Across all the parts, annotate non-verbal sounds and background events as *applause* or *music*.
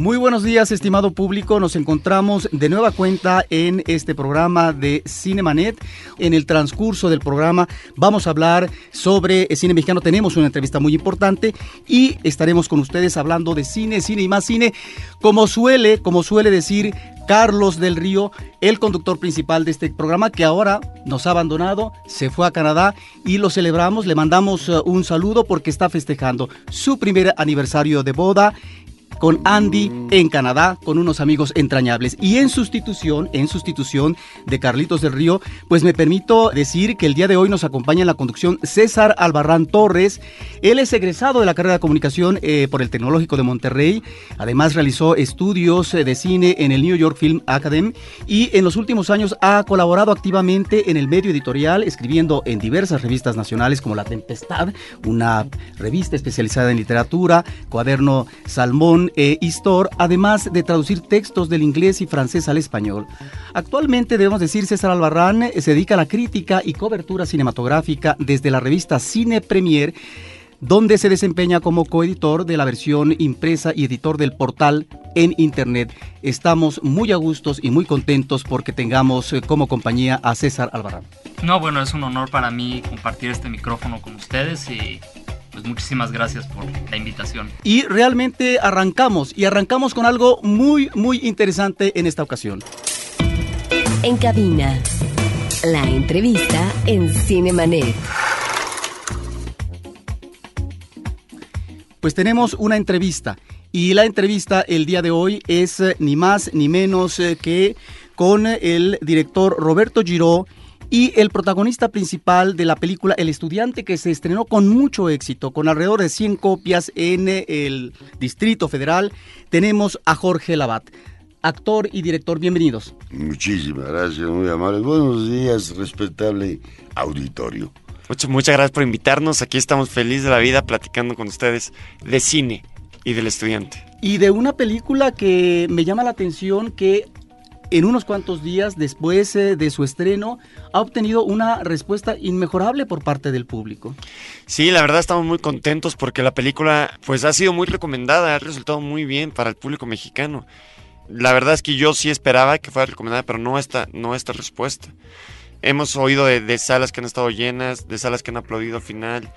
Muy buenos días, estimado público. Nos encontramos de nueva cuenta en este programa de Cinemanet. En el transcurso del programa vamos a hablar sobre cine mexicano. Tenemos una entrevista muy importante y estaremos con ustedes hablando de cine, cine y más cine, como suele, como suele decir Carlos del Río, el conductor principal de este programa que ahora nos ha abandonado, se fue a Canadá y lo celebramos, le mandamos uh, un saludo porque está festejando su primer aniversario de boda con Andy en Canadá, con unos amigos entrañables. Y en sustitución, en sustitución de Carlitos del Río, pues me permito decir que el día de hoy nos acompaña en la conducción César Albarrán Torres. Él es egresado de la carrera de comunicación eh, por el Tecnológico de Monterrey. Además realizó estudios eh, de cine en el New York Film Academy y en los últimos años ha colaborado activamente en el medio editorial, escribiendo en diversas revistas nacionales como La Tempestad, una revista especializada en literatura, Cuaderno Salmón, e Istor, además de traducir textos del inglés y francés al español. Actualmente, debemos decir, César Albarrán eh, se dedica a la crítica y cobertura cinematográfica desde la revista Cine Premier, donde se desempeña como coeditor de la versión impresa y editor del portal en Internet. Estamos muy a gustos y muy contentos porque tengamos eh, como compañía a César Albarrán. No, bueno, es un honor para mí compartir este micrófono con ustedes y pues muchísimas gracias por la invitación. Y realmente arrancamos, y arrancamos con algo muy, muy interesante en esta ocasión. En cabina, la entrevista en Cinemanet. Pues tenemos una entrevista. Y la entrevista el día de hoy es eh, ni más ni menos eh, que con el director Roberto Giró y el protagonista principal de la película El estudiante que se estrenó con mucho éxito, con alrededor de 100 copias en el Distrito Federal, tenemos a Jorge Labat. Actor y director, bienvenidos. Muchísimas gracias, muy amable. Buenos días, respetable auditorio. muchas gracias por invitarnos. Aquí estamos felices de la vida platicando con ustedes de cine y del estudiante. Y de una película que me llama la atención que en unos cuantos días después eh, de su estreno, ha obtenido una respuesta inmejorable por parte del público. Sí, la verdad estamos muy contentos porque la película pues ha sido muy recomendada, ha resultado muy bien para el público mexicano. La verdad es que yo sí esperaba que fuera recomendada, pero no esta, no esta respuesta. Hemos oído de, salas que han estado llenas, de salas que han aplaudido al final,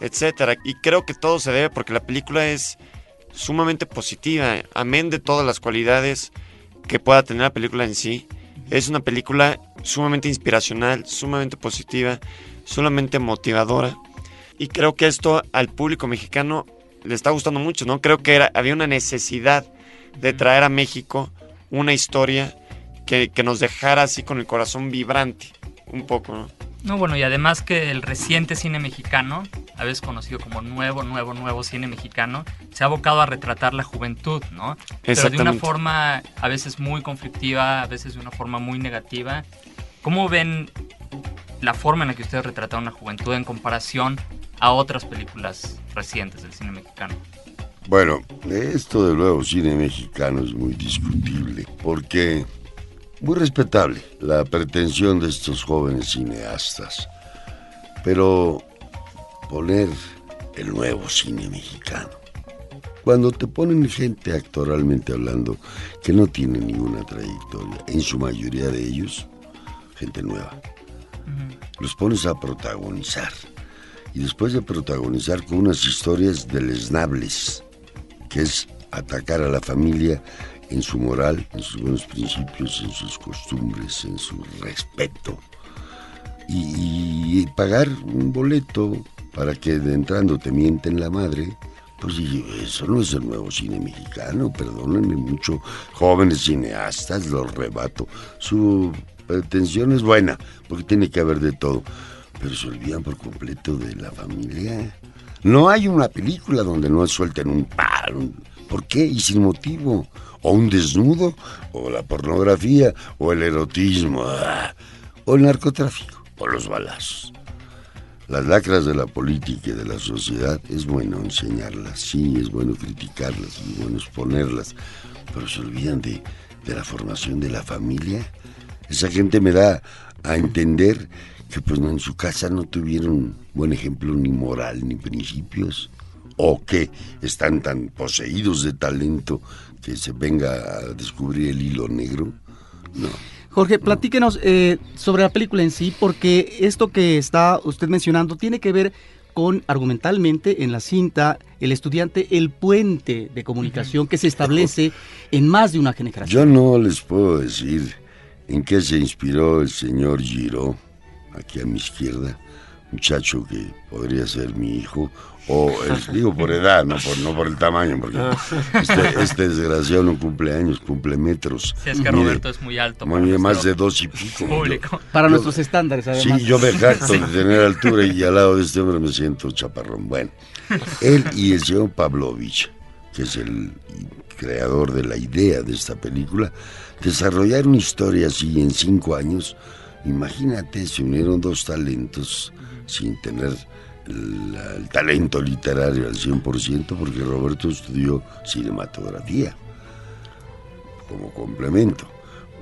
etcétera. Y creo que todo se debe porque la película es sumamente positiva, amén de todas las cualidades que pueda tener la película en sí. Es una película sumamente inspiracional, sumamente positiva, sumamente motivadora. Y creo que esto al público mexicano le está gustando mucho, ¿no? Creo que era, había una necesidad de traer a México una historia que, que nos dejara así con el corazón vibrante, un poco, ¿no? No, bueno, y además que el reciente cine mexicano, a veces conocido como nuevo, nuevo, nuevo cine mexicano, se ha abocado a retratar la juventud, ¿no? Pero de una forma a veces muy conflictiva, a veces de una forma muy negativa. ¿Cómo ven la forma en la que ustedes retrataron la juventud en comparación a otras películas recientes del cine mexicano? Bueno, esto del nuevo cine mexicano es muy discutible, porque muy respetable la pretensión de estos jóvenes cineastas, pero poner el nuevo cine mexicano. Cuando te ponen gente actoralmente hablando que no tiene ninguna trayectoria, en su mayoría de ellos, gente nueva, los pones a protagonizar. Y después de protagonizar con unas historias deleznables, que es atacar a la familia en su moral, en sus buenos principios, en sus costumbres, en su respeto. Y, pagar un boleto para que entrando te mienten la madre, pues eso no es el nuevo cine mexicano, perdónenme mucho, jóvenes cineastas, los rebato. Su pretensión es buena, porque tiene que haber de todo, pero se olvidan por completo de la familia. No hay una película donde no suelten un palo. ¿Por qué? Y sin motivo o un desnudo, o la pornografía, o el erotismo, ah, o el narcotráfico, o los balazos. las lacras de la política y de la sociedad es bueno enseñarlas, sí, es bueno criticarlas, es bueno exponerlas, pero se olvidan de, de la formación de la familia. Esa gente me da a entender que pues en su casa no tuvieron buen ejemplo ni moral ni principios o que están tan poseídos de talento que se venga a descubrir el hilo negro. No. Jorge, platíquenos eh, sobre la película en sí, porque esto que está usted mencionando tiene que ver con argumentalmente en la cinta el estudiante el puente de comunicación que se establece en más de una generación. Yo no les puedo decir en qué se inspiró el señor Giro, aquí a mi izquierda, muchacho que podría ser mi hijo, o digo por edad, no por, no por el tamaño, porque este, este, desgraciado no cumple años, cumple metros. Sí, es que Roberto es muy alto. Mide más de dos y pico. para nuestros estándares, además. Sí, yo me jacto de tener altura y al lado de este hombre me siento chaparrón. Bueno, él y el señor Pavlovich, que es el creador de la idea de esta película, desarrollar una historia así en cinco años. Imagínate, se unieron dos talentos sin tener el, talento literario al 100% porque Roberto estudió cinematografía como complemento.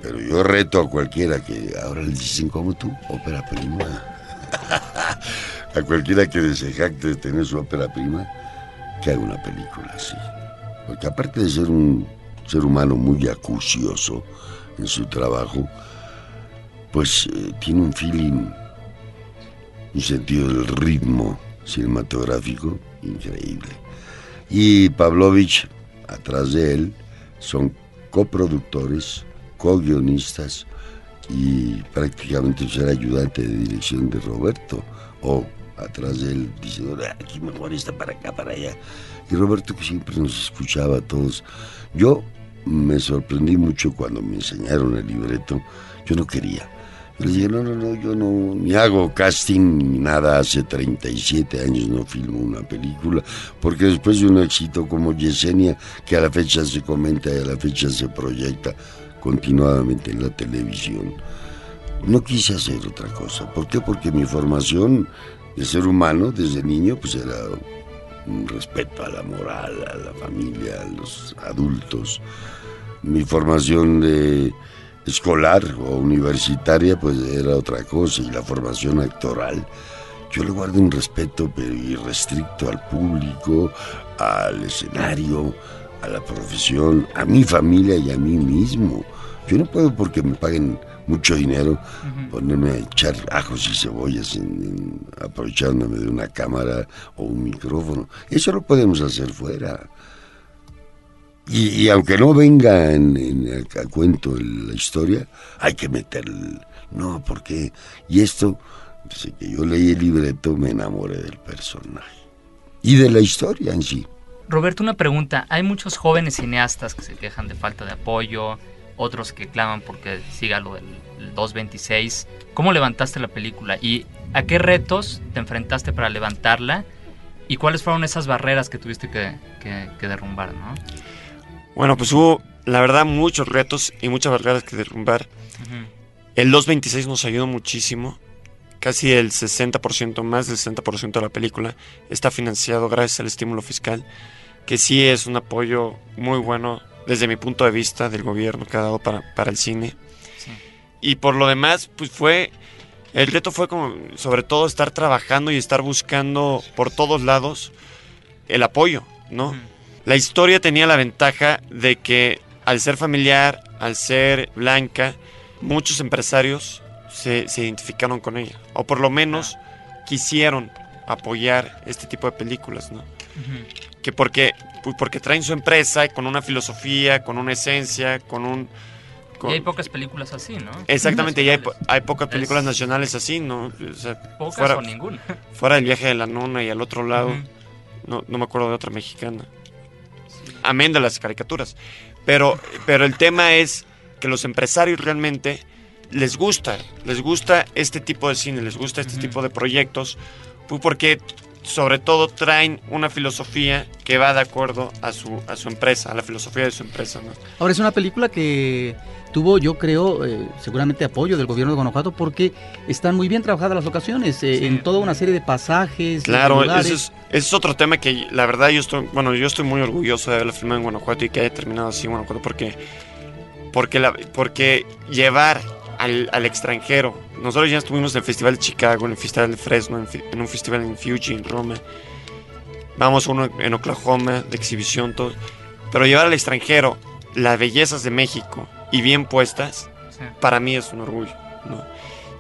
Pero yo reto a cualquiera que ahora le dicen como tú, ópera prima. *laughs* a cualquiera que desee de tener su ópera prima, que haga una película así. Porque aparte de ser un ser humano muy acucioso en su trabajo, pues eh, tiene un feeling un sentido del ritmo cinematográfico increíble. Y Pavlovich, atrás de él, son coproductores, co-guionistas y prácticamente ser ayudante de dirección de Roberto, o atrás de él diciendo, aquí mejor está para acá, para allá. Y Roberto que siempre nos escuchaba a todos. Yo me sorprendí mucho cuando me enseñaron el libreto, yo no quería le dije, no, no, no, yo no, ni hago casting ni nada, hace 37 años no filmo una película, porque después de un éxito como Yesenia, que a la fecha se comenta y a la fecha se proyecta continuadamente en la televisión, no quise hacer otra cosa. ¿Por qué? Porque mi formación de ser humano desde niño, pues era un respeto a la moral, a la familia, a los adultos. Mi formación de escolar o universitaria, pues era otra cosa, y la formación actoral. Yo le guardo un respeto pero irrestricto al público, al escenario, a la profesión, a mi familia y a mí mismo. Yo no puedo porque me paguen mucho dinero ponerme a echar ajos y cebollas aprovechándome de una cámara o un micrófono. Eso lo podemos hacer fuera. Y, aunque no venga en, el cuento la historia, hay que meter No, porque Y esto, desde que yo leí el libreto, me enamoré del personaje. Y de la historia en sí. Roberto, una pregunta. Hay muchos jóvenes cineastas que se quejan de falta de apoyo, otros que claman porque siga lo del 226. ¿Cómo levantaste la película? ¿Y a qué retos te enfrentaste para levantarla? ¿Y cuáles fueron esas barreras que tuviste que, que derrumbar? ¿no? Bueno, pues hubo, la verdad, muchos retos y muchas barreras que derrumbar. El 226 nos ayudó muchísimo. Casi el 60%, más del 60% de la película está financiado gracias al estímulo fiscal, que sí es un apoyo muy bueno desde mi punto de vista del gobierno que ha dado para, para el cine. Y por lo demás, pues fue, el reto fue como, sobre todo, estar trabajando y estar buscando por todos lados el apoyo, ¿no? La historia tenía la ventaja de que al ser familiar, al ser blanca, muchos empresarios se, identificaron con ella, o por lo menos quisieron apoyar este tipo de películas, ¿no? Que porque, pues porque traen su empresa con una filosofía, con una esencia, con un... Y hay pocas películas así, ¿no? Exactamente, y hay, hay pocas películas nacionales así, ¿no? pocas fuera, o ninguna. Fuera del viaje de la nona y al otro lado, no, no me acuerdo de otra mexicana amén de las caricaturas. Pero, pero el tema es que los empresarios realmente les gusta, les gusta este tipo de cine, les gusta este tipo de proyectos, pues porque sobre todo traen una filosofía que va de acuerdo a su, a su empresa, a la filosofía de su empresa. Ahora es una película que tuvo, yo creo, eh, seguramente apoyo del gobierno de Guanajuato porque están muy bien trabajadas las locaciones, eh, en toda una serie de pasajes. Claro, ese es, es, otro tema que la verdad yo estoy, bueno, yo estoy muy orgulloso de haberla filmado en Guanajuato y que haya terminado así en Guanajuato porque, porque, la, porque llevar al, al, extranjero, nosotros ya estuvimos en el Festival de Chicago, en el Festival de Fresno, en, en un festival en Fuji, en Roma, vamos uno en Oklahoma de exhibición, todo, pero llevar al extranjero las bellezas de México, y bien puestas, para mí es un orgullo. ¿no?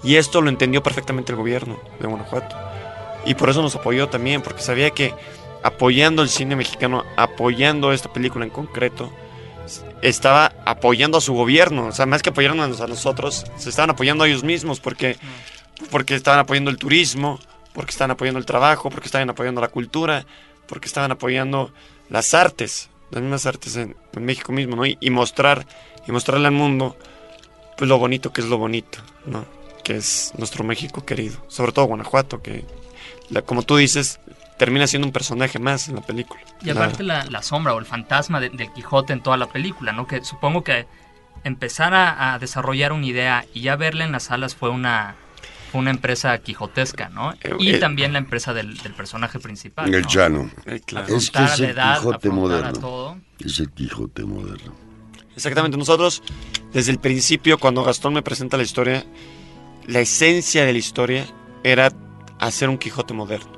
Y esto lo entendió perfectamente el gobierno de Guanajuato. Y por eso nos apoyó también, porque sabía que apoyando el cine mexicano, apoyando esta película en concreto, estaba apoyando a su gobierno. O sea, más que apoyarnos a nosotros, se estaban apoyando a ellos mismos, porque, porque estaban apoyando el turismo, porque estaban apoyando el trabajo, porque estaban apoyando la cultura, porque estaban apoyando las artes, las mismas artes en, México mismo, ¿no? y mostrar y mostrarle al mundo pues lo bonito que es lo bonito, ¿no? Que es nuestro México querido, sobre todo Guanajuato, que como tú dices, termina siendo un personaje más en la película. Y aparte la, sombra o el fantasma del Quijote en toda la película, ¿no? Que supongo que empezar a, desarrollar una idea y ya verla en las salas fue una, una empresa quijotesca, ¿no? Eh, y eh, también la empresa del, personaje principal. El Chano. Eh, es que es el Quijote moderno. Es el Quijote moderno. Exactamente, nosotros desde el principio, cuando Gastón me presenta la historia, la esencia de la historia era hacer un Quijote moderno,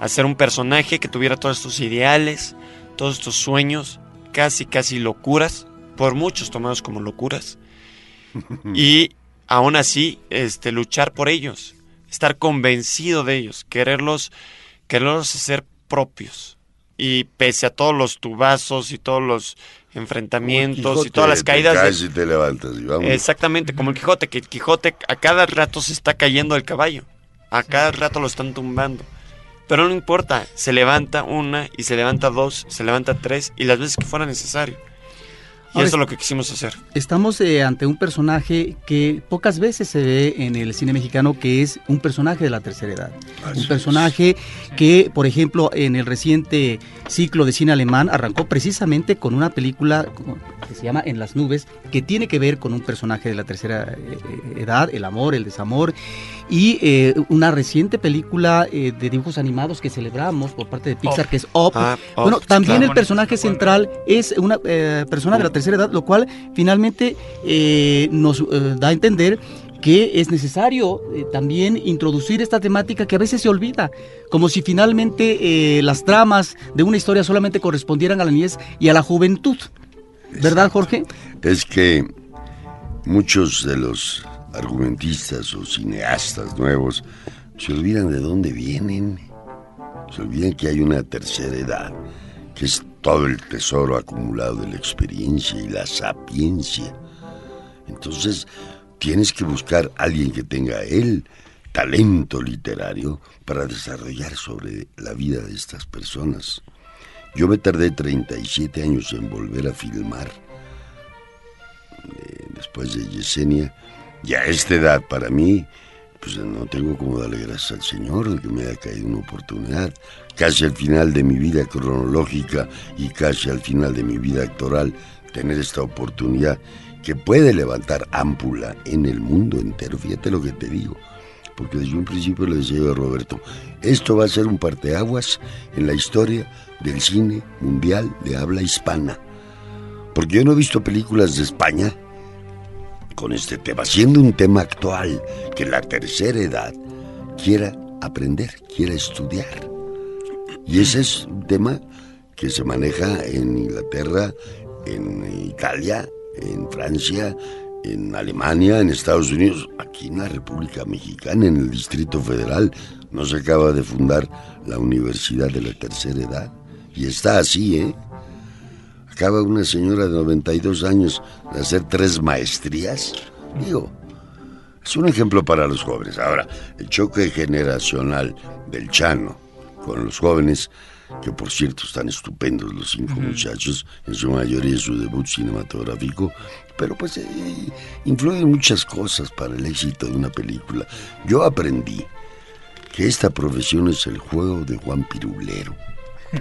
hacer un personaje que tuviera todos estos ideales, todos estos sueños, casi, casi locuras, por muchos tomados como locuras, *laughs* y aún así este, luchar por ellos, estar convencido de ellos, quererlos, quererlos hacer propios. Y pese a todos los tubazos y todos los enfrentamientos y todas las caídas. Te te levantas Exactamente, como el Quijote, que el Quijote a cada rato se está cayendo del caballo. A cada rato lo están tumbando. Pero no importa, se levanta una y se levanta dos, se levanta tres y las veces que fuera necesario. Y eso es lo que quisimos hacer. Estamos eh, ante un personaje que pocas veces se ve en el cine mexicano, que es un personaje de la tercera edad. un personaje que, por ejemplo, en el reciente ciclo de cine alemán arrancó precisamente con una película que se llama En las nubes, que tiene que ver con un personaje de la tercera eh, eh, edad, el amor, el desamor, y una reciente película de dibujos animados que celebramos por parte de Pixar, que es Up. Ah, bueno, también el personaje central es una persona de la tercera edad, lo cual finalmente eh, nos eh, da a entender que es necesario eh, también introducir esta temática que a veces se olvida, como si finalmente las tramas de una historia solamente correspondieran a la niñez y a la juventud. ¿Verdad, Jorge? Es que muchos de los argumentistas o cineastas nuevos se olvidan de dónde vienen, se olvidan que hay una tercera edad, que es todo el tesoro acumulado de la experiencia y la sapiencia. Entonces, tienes que buscar a alguien que tenga el talento literario para desarrollar sobre la vida de estas personas. Yo me tardé 37 años en volver a filmar eh, después de Yesenia, y a esta edad para mí pues no tengo como darle gracias al Señor de que me haya caído una oportunidad, casi al final de mi vida cronológica y casi al final de mi vida actoral, tener esta oportunidad que puede levantar ámpula en el mundo entero. Fíjate lo que te digo, porque desde un principio le decía a Roberto, esto va a ser un parteaguas en la historia del cine mundial de habla hispana. Porque yo no he visto películas de España con este tema, siendo un tema actual que la tercera edad quiera aprender, quiera estudiar. Y ese es un tema que se maneja en Inglaterra, en Italia, en Francia, en Alemania, en Estados Unidos, aquí en la República Mexicana, en el Distrito Federal, no se acaba de fundar la Universidad de la Tercera Edad. Y está así, ¿eh? Acaba una señora de 92 años de hacer tres maestrías. Digo, es un ejemplo para los jóvenes. Ahora, el choque generacional del Chano con los jóvenes, que por cierto están estupendos los cinco muchachos, en su mayoría su debut cinematográfico, pero pues eh, influyen muchas cosas para el éxito de una película. Yo aprendí que esta profesión es el juego de Juan Pirulero.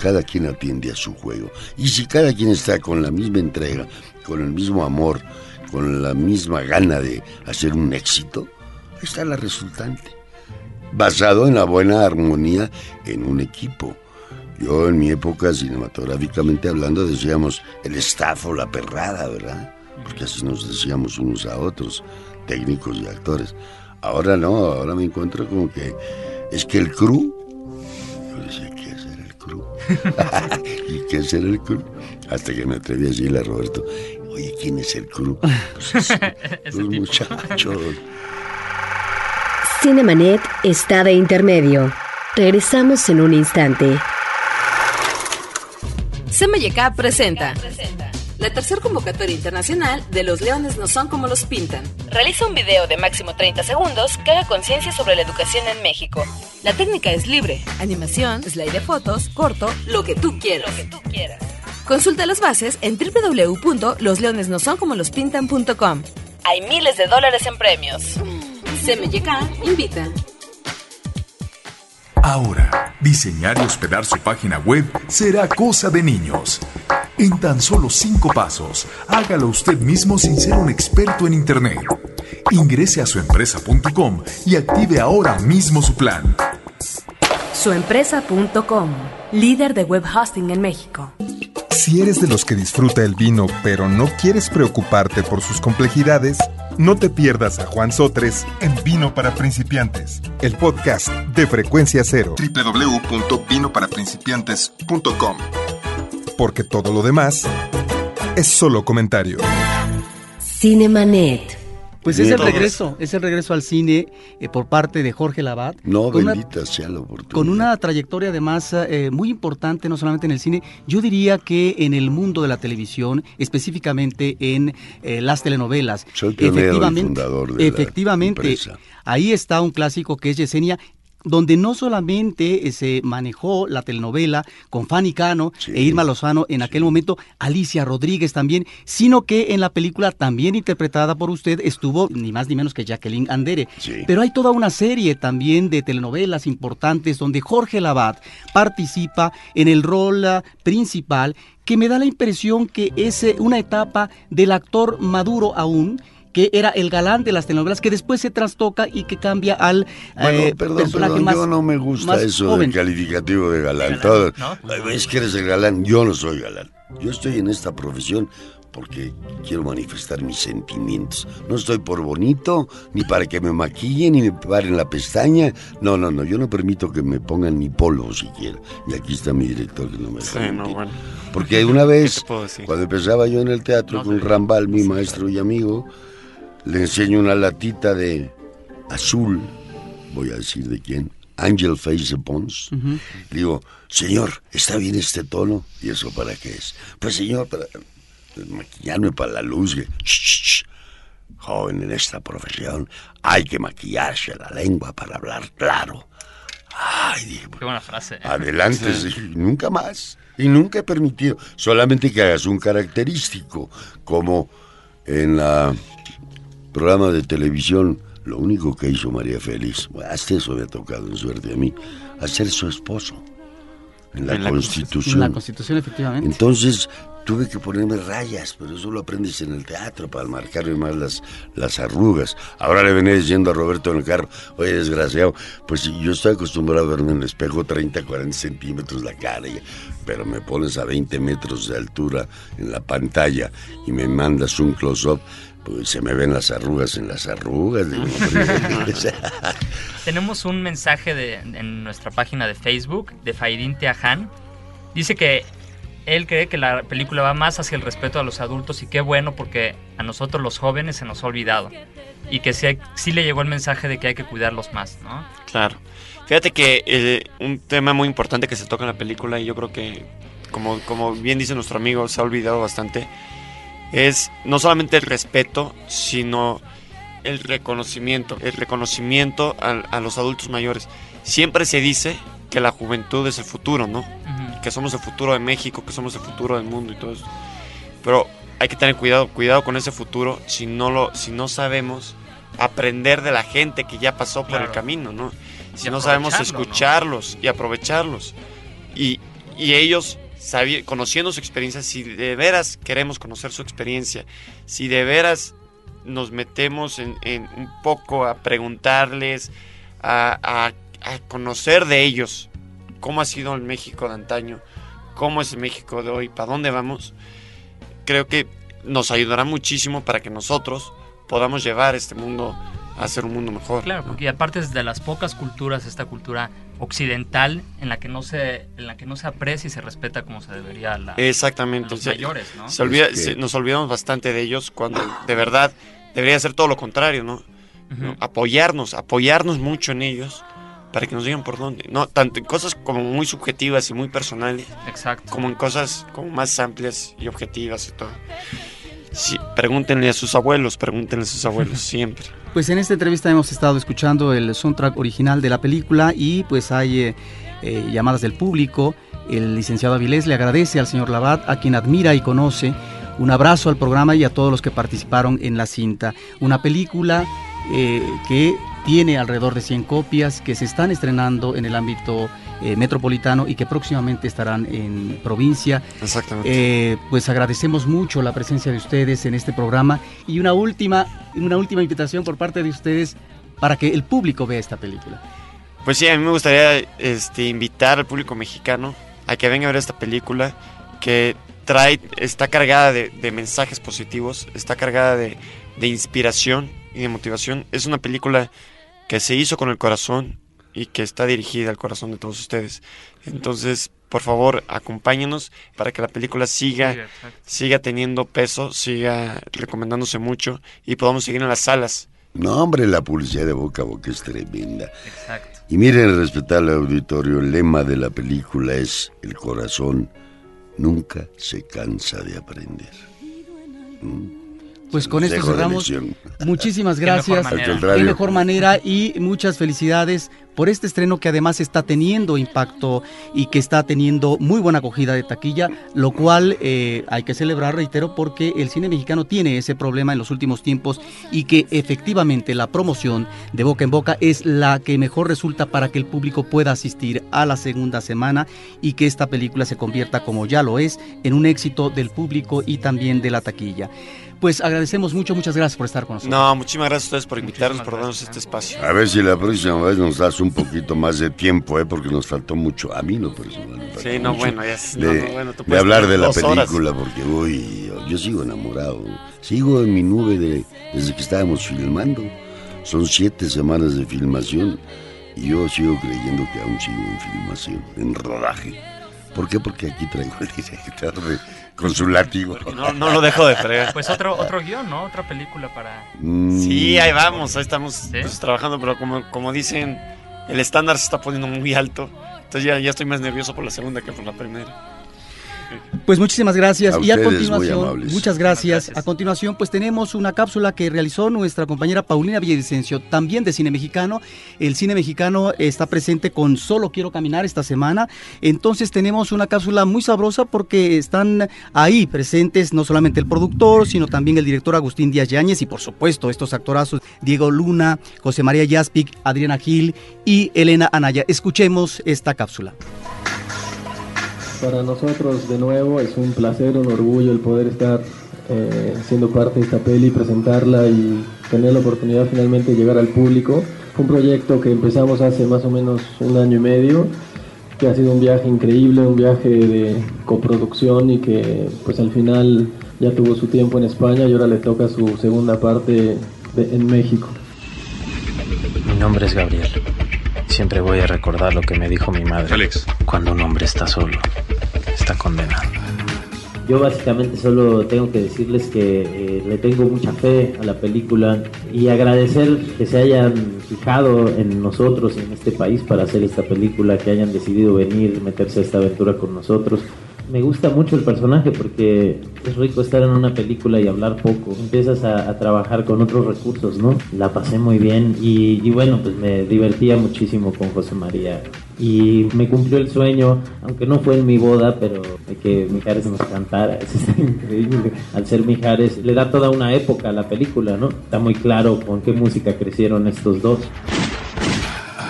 Cada quien atiende a su juego. Y si cada quien está con la misma entrega, con el mismo amor, con la misma gana de hacer un éxito, ahí está la resultante. Basado en la buena armonía en un equipo. Yo en mi época, cinematográficamente hablando, decíamos el staff o la perrada, ¿verdad? Porque así nos decíamos unos a otros, técnicos y actores. Ahora no, ahora me encuentro como que es que el crew, *laughs* ¿Y qué es el crew? Hasta que me atreví a decirle a Roberto, oye, ¿quién es el crew? Pues los *laughs* muchachos. Cinemanet está de intermedio. Regresamos en un instante. CMYK presenta la tercera convocatoria internacional de Los Leones no son como los pintan. Realiza un video de máximo 30 segundos que haga conciencia sobre la educación en México. La técnica es libre. Animación, slide de fotos, corto, lo que tú quieras. Lo que tú quieras. Consulta las bases en www.losleonesnosoncomolospintan.com. Hay miles de dólares en premios. CMYK invita. Ahora, diseñar y hospedar su página web será cosa de niños. En tan solo cinco pasos, hágalo usted mismo sin ser un experto en Internet. Ingrese a suempresa.com y active ahora mismo su plan. Suempresa.com, líder de web hosting en México. Si eres de los que disfruta el vino pero no quieres preocuparte por sus complejidades, no te pierdas a Juan Sotres en Vino para Principiantes, el podcast de Frecuencia Cero. www.vinoparaprincipiantes.com Porque todo lo demás es solo comentario. Cinemanet. Pues es el regreso, es el regreso al cine eh, por parte de Jorge Labat. No, bendita sea la oportunidad. Con una trayectoria además eh, muy importante, no solamente en el cine, yo diría que en el mundo de la televisión, específicamente en eh, las telenovelas. Soy pionero y efectivamente, fundador de la efectivamente, empresa. ahí está un clásico que es Yesenia donde no solamente eh, se manejó la telenovela con Fanny Cano Sí. e Irma Lozano en aquel momento, Alicia Rodríguez también, sino que en la película también interpretada por usted estuvo ni más ni menos que Jacqueline Andere. Sí. Pero hay toda una serie también de telenovelas importantes donde Jorge Labat participa en el rol ah, principal que me da la impresión que es eh, una etapa del actor maduro aún que era el galán de las telenovelas, que después se trastoca y que cambia al Bueno, eh, perdón, personaje perdón, más yo no me gusta eso joven. del calificativo de galán. Galán, Todo- ¿no? Es que eres el galán, yo no soy galán. Yo estoy en esta profesión porque quiero manifestar mis sentimientos. No estoy por bonito, ni para que me maquillen, ni me paren la pestaña. No, no, no, yo no permito que me pongan ni polvo siquiera. Y aquí está mi director que no me deja Sí, no, bueno. Porque una *laughs* vez, cuando empezaba yo en el teatro No, con sí. Rambal, mi maestro y amigo, le enseño una latita de azul, voy a decir de quién, Angel Face Pons. Le digo, señor, ¿está bien este tono? ¿Y eso para qué es? Pues señor, para maquillarme para la luz. Shh, shh, shh. Joven, en esta profesión hay que maquillarse la lengua para hablar claro. Ay, dije, Qué buena frase. ¿eh? Adelante, sí, nunca más. Y nunca he permitido. Solamente que hagas un característico, como en la programa de televisión, lo único que hizo María Félix, hasta eso me ha tocado en suerte a mí, hacer su esposo en la En la Constitución. En la Constitución, efectivamente. Entonces tuve que ponerme rayas, pero eso lo aprendes en el teatro para marcarme más las, las arrugas. Ahora le venía diciendo a Roberto en el carro, oye, desgraciado, pues yo estoy acostumbrado a verme en el espejo 30, 40 centímetros la cara, pero me pones a 20 metros de altura en la pantalla y me mandas un close-up, pues se me ven las arrugas en las arrugas. Digo, *laughs* *laughs* Tenemos un mensaje de, en nuestra página de Facebook de Faidín Teahan. Dice que él cree que la película va más hacia el respeto a los adultos y qué bueno porque a nosotros los jóvenes se nos ha olvidado. Y que sí, sí le llegó el mensaje de que hay que cuidarlos más, ¿no? Claro. Fíjate que eh, un tema muy importante que se toca en la película y yo creo que, como, como bien dice nuestro amigo, se ha olvidado bastante, es no solamente el respeto, sino el reconocimiento, el reconocimiento a, a los adultos mayores. Siempre se dice que la juventud es el futuro, ¿no? Que somos el futuro de México, que somos el futuro del mundo y todo eso. Pero hay que tener cuidado, cuidado con ese futuro si no lo, si no sabemos aprender de la gente que ya pasó por el camino, ¿no? si no sabemos escucharlos y aprovecharlos. Y, y ellos, conociendo su experiencia, si de veras queremos conocer su experiencia, si de veras nos metemos en, un poco a preguntarles, a, a, conocer de ellos cómo ha sido el México de antaño, cómo es el México de hoy, para dónde vamos, creo que nos ayudará muchísimo para que nosotros podamos llevar este mundo a ser un mundo mejor. Claro, porque aparte es de las pocas culturas, esta cultura occidental en la que no se en la que no se aprecia y se respeta como se debería la, Exactamente. los mayores, ¿no? Se olvida, nos olvidamos bastante de ellos cuando de verdad debería ser todo lo contrario, ¿no? Apoyarnos, apoyarnos mucho en ellos para que nos digan por dónde. No, tanto en cosas como muy subjetivas y muy personales, Exacto. como en cosas como más amplias y objetivas y todo. Sí, pregúntenle a sus abuelos, pregúntenle a sus abuelos *laughs* siempre. Pues en esta entrevista hemos estado escuchando el soundtrack original de la película y pues hay eh, eh, llamadas del público. El licenciado Avilés le agradece al señor Labat, a quien admira y conoce. Un abrazo al programa y a todos los que participaron en la cinta. Una película eh, que tiene alrededor de 100 copias que se están estrenando en el ámbito eh, metropolitano y que próximamente estarán en provincia. Exactamente. Eh, pues agradecemos mucho la presencia de ustedes en este programa y una última, una última invitación por parte de ustedes para que el público vea esta película. Pues sí, a mí me gustaría este, invitar al público mexicano a que venga a ver esta película que trae, está cargada de, mensajes positivos, está cargada de, de inspiración y de motivación. Es una película que se hizo con el corazón y que está dirigida al corazón de todos ustedes. Entonces, por favor, acompáñenos para que la película siga, siga teniendo peso, siga recomendándose mucho y podamos seguir en las salas. No, hombre, la publicidad de boca a boca es tremenda. Exacto. Y miren, respetar al auditorio, el lema de la película es el corazón nunca se cansa de aprender. ¿Mm? Pues con esto cerramos. Muchísimas *laughs* gracias. De mejor manera y muchas felicidades por este estreno que además está teniendo impacto y que está teniendo muy buena acogida de taquilla, lo cual eh, hay que celebrar, reitero, porque el cine mexicano tiene ese problema en los últimos tiempos y que efectivamente la promoción de boca en boca es la que mejor resulta para que el público pueda asistir a la segunda semana y que esta película se convierta, como ya lo es, en un éxito del público y también de la taquilla pues agradecemos mucho, muchas gracias por estar con nosotros. No, muchísimas gracias a ustedes por invitarnos, por darnos este espacio. A ver si la próxima vez nos das un poquito más de tiempo, ¿eh? porque nos faltó mucho, a mí no personal. Sí, no, bueno, ya De, hablar de la película, porque uy, yo sigo enamorado, sigo en mi nube de, desde que estábamos filmando. Son siete semanas de filmación y yo sigo creyendo que aún sigo en filmación, en rodaje. ¿Por qué? Porque aquí traigo el director con su látigo. No, no lo dejo de fregar. *laughs* Pues otro, otro guion, ¿no? Otra película para... Mm. Sí, ahí vamos, ahí estamos pues, trabajando, pero como, como dicen, el estándar se está poniendo muy alto. Entonces ya, ya estoy más nervioso por la segunda que por la primera. Pues muchísimas gracias. y a continuación, muchas gracias. A continuación, pues tenemos una cápsula que realizó nuestra compañera Paulina Villavicencio, también de cine mexicano. El cine mexicano está presente con Solo Quiero Caminar esta semana. Entonces tenemos una cápsula muy sabrosa porque están ahí presentes no solamente el productor, sino también el director Agustín Díaz Yáñez y por supuesto estos actorazos Diego Luna, José María Yaspic, Adriana Gil y Elena Anaya. Escuchemos esta cápsula. Para nosotros, de nuevo, es un placer, un orgullo el poder estar eh, siendo parte de esta peli, presentarla y tener la oportunidad finalmente de llegar al público. Fue un proyecto que empezamos hace más o menos un año y medio, que ha sido un viaje increíble, un viaje de coproducción y que pues al final ya tuvo su tiempo en España y ahora le toca su segunda parte en México. Mi nombre es Gabriel. Siempre voy a recordar lo que me dijo mi madre. Alex. Cuando un hombre está solo, está condenado. Yo básicamente solo tengo que decirles que eh, le tengo mucha fe a la película y agradecer que se hayan fijado en nosotros, en este país, para hacer esta película, que hayan decidido venir, meterse a esta aventura con nosotros me gusta mucho el personaje porque es rico estar en una película y hablar poco. Empiezas a, trabajar con otros recursos, ¿no? La pasé muy bien y, bueno, pues me divertía muchísimo con José María. Y me cumplió el sueño, aunque no fue en mi boda, pero que Mijares nos cantara. Eso es *laughs* increíble. Al ser Mijares, le da toda una época a la película, ¿no? Está muy claro con qué música crecieron estos dos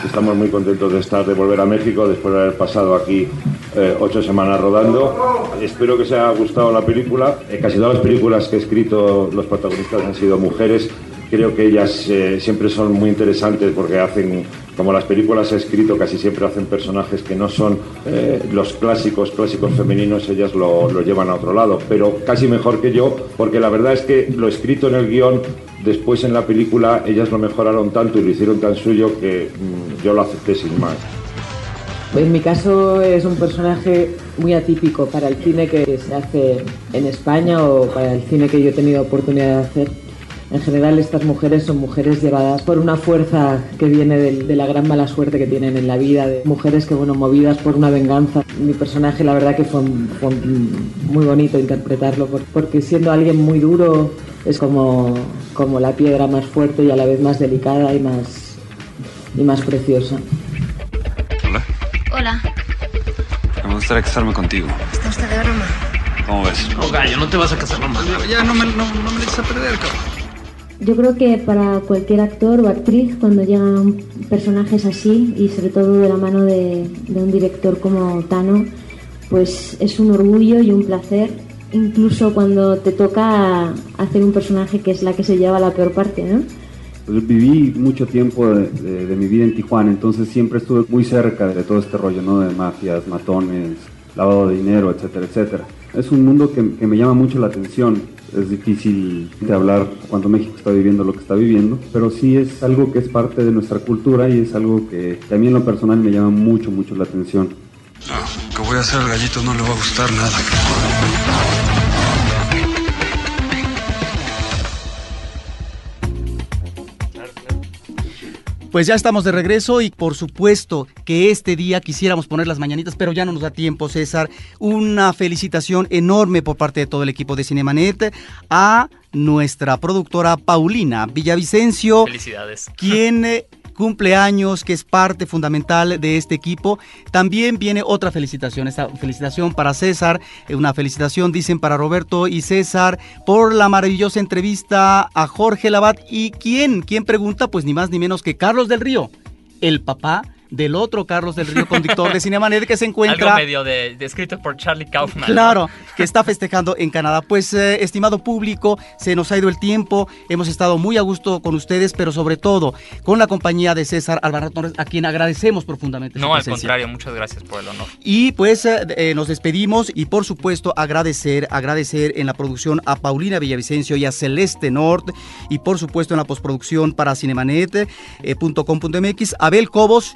Estamos muy contentos de estar, de volver a México después de haber pasado aquí eh, ocho semanas rodando. Espero que os haya gustado la película. Eh, casi todas las películas que he escrito los protagonistas han sido mujeres. Creo que ellas eh, siempre son muy interesantes porque hacen, como las películas he escrito, casi siempre hacen personajes que no son los clásicos, clásicos femeninos, ellas lo, lo llevan a otro lado, pero casi mejor que yo, porque la verdad es que lo escrito en el guion Después en la película ellas lo mejoraron tanto y lo hicieron tan suyo que mm, yo lo acepté sin más. En mi caso es un personaje muy atípico para el cine que se hace en España o para el cine que yo he tenido oportunidad de hacer. En general estas mujeres son mujeres llevadas por una fuerza que viene de, la gran mala suerte que tienen en la vida, de mujeres que, bueno, movidas por una venganza. Mi personaje la verdad que fue, fue muy bonito interpretarlo porque siendo alguien muy duro, es como, como la piedra más fuerte y a la vez más delicada y más, y más preciosa. Hola. Hola. Me gustaría casarme contigo. ¿Está usted de broma? ¿Cómo ves? No, gallo, no te vas a casar mamá. Ya no me, no, no me a perder, cabrón. Yo creo que para cualquier actor o actriz, cuando llegan personajes así, y sobre todo de la mano de, un director como Tano, pues es un orgullo y un placer incluso cuando te toca hacer un personaje que es la que se lleva la peor parte, ¿no? Pues viví mucho tiempo de, mi vida en Tijuana, entonces siempre estuve muy cerca de todo este rollo, ¿no? De mafias, matones, lavado de dinero, etcétera, etcétera. Es un mundo que, me llama mucho la atención. Es difícil de hablar cuando México está viviendo lo que está viviendo, pero sí es algo que es parte de nuestra cultura y es algo que, que a mí en lo personal me llama mucho, mucho la atención. No, que voy a hacer al gallito no le va a gustar nada. Pues ya estamos de regreso y por supuesto que este día quisiéramos poner las mañanitas, pero ya no nos da tiempo, César. Una felicitación enorme por parte de todo el equipo de Cinemanet a nuestra productora Paulina Villavicencio. Felicidades. Quien eh, cumpleaños, que es parte fundamental de este equipo. También viene otra felicitación, esta felicitación para César, eh, una felicitación, dicen, para Roberto y César por la maravillosa entrevista a Jorge Labat. ¿Y quién? ¿Quién pregunta? Pues ni más ni menos que Carlos del Río, el papá del otro Carlos del Río, conductor de Cinemanet, que se encuentra... Algo medio de, escrito por Charlie Kaufman. Claro, que está festejando en Canadá. Pues, eh, estimado público, se nos ha ido el tiempo, hemos estado muy a gusto con ustedes, pero sobre todo con la compañía de César Alvarado Torres, a quien agradecemos profundamente. No, al contrario, muchas gracias por el honor. Y pues eh, eh, nos despedimos y por supuesto agradecer, agradecer en la producción a Paulina Villavicencio y a Celeste Nord y por supuesto en la postproducción para cinemanet.com.mx, Abel Cobos